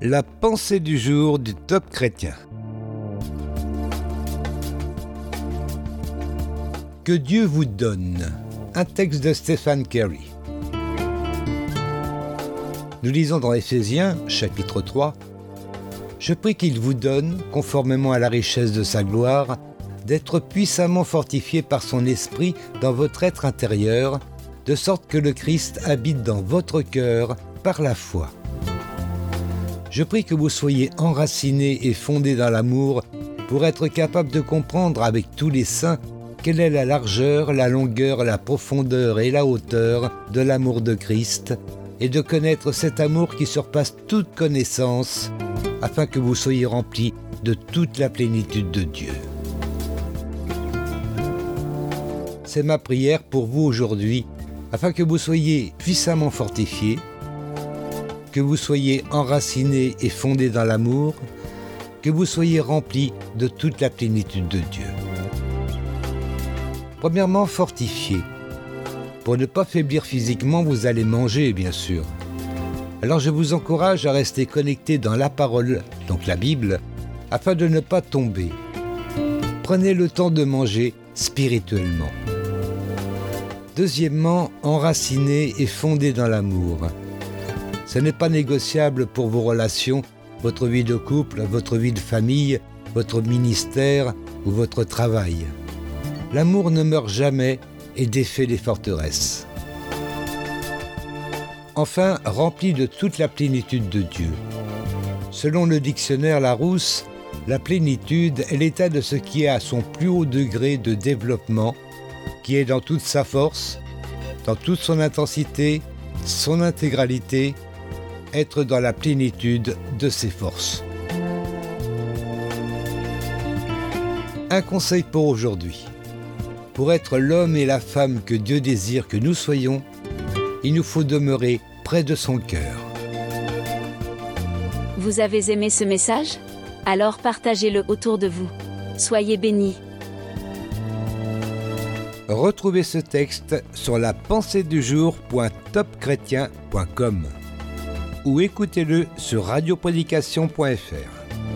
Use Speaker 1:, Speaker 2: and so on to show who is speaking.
Speaker 1: La pensée du jour du top chrétien. Que Dieu vous donne. Un texte de Stéphane Carey. Nous lisons dans Éphésiens, chapitre 3, Je prie qu'il vous donne, conformément à la richesse de sa gloire, d'être puissamment fortifié par son esprit dans votre être intérieur, de sorte que le Christ habite dans votre cœur par la foi. Je prie que vous soyez enracinés et fondés dans l'amour pour être capable de comprendre avec tous les saints quelle est la largeur, la longueur, la profondeur et la hauteur de l'amour de Christ, et de connaître cet amour qui surpasse toute connaissance, afin que vous soyez remplis de toute la plénitude de Dieu. C'est ma prière pour vous aujourd'hui, afin que vous soyez puissamment fortifiés, que vous soyez enracinés et fondés dans l'amour, que vous soyez remplis de toute la plénitude de Dieu. Premièrement, fortifiés. Pour ne pas faiblir physiquement, vous allez manger, bien sûr. Alors je vous encourage à rester connecté dans la parole, donc la Bible, afin de ne pas tomber. Prenez le temps de manger spirituellement. Deuxièmement, enraciné et fondé dans l'amour. Ce n'est pas négociable pour vos relations, votre vie de couple, votre vie de famille, votre ministère ou votre travail. L'amour ne meurt jamais et défait les forteresses. Enfin, rempli de toute la plénitude de Dieu. Selon le dictionnaire Larousse, la plénitude est l'état de ce qui est à son plus haut degré de développement, qui est dans toute sa force, dans toute son intensité, son intégralité être dans la plénitude de ses forces. Un conseil pour aujourd'hui. Pour être l'homme et la femme que Dieu désire que nous soyons, il nous faut demeurer près de son cœur.
Speaker 2: Vous avez aimé ce message? Alors partagez-le autour de vous. Soyez bénis.
Speaker 1: Retrouvez ce texte sur la pensée du ou écoutez-le sur radioprédication.fr.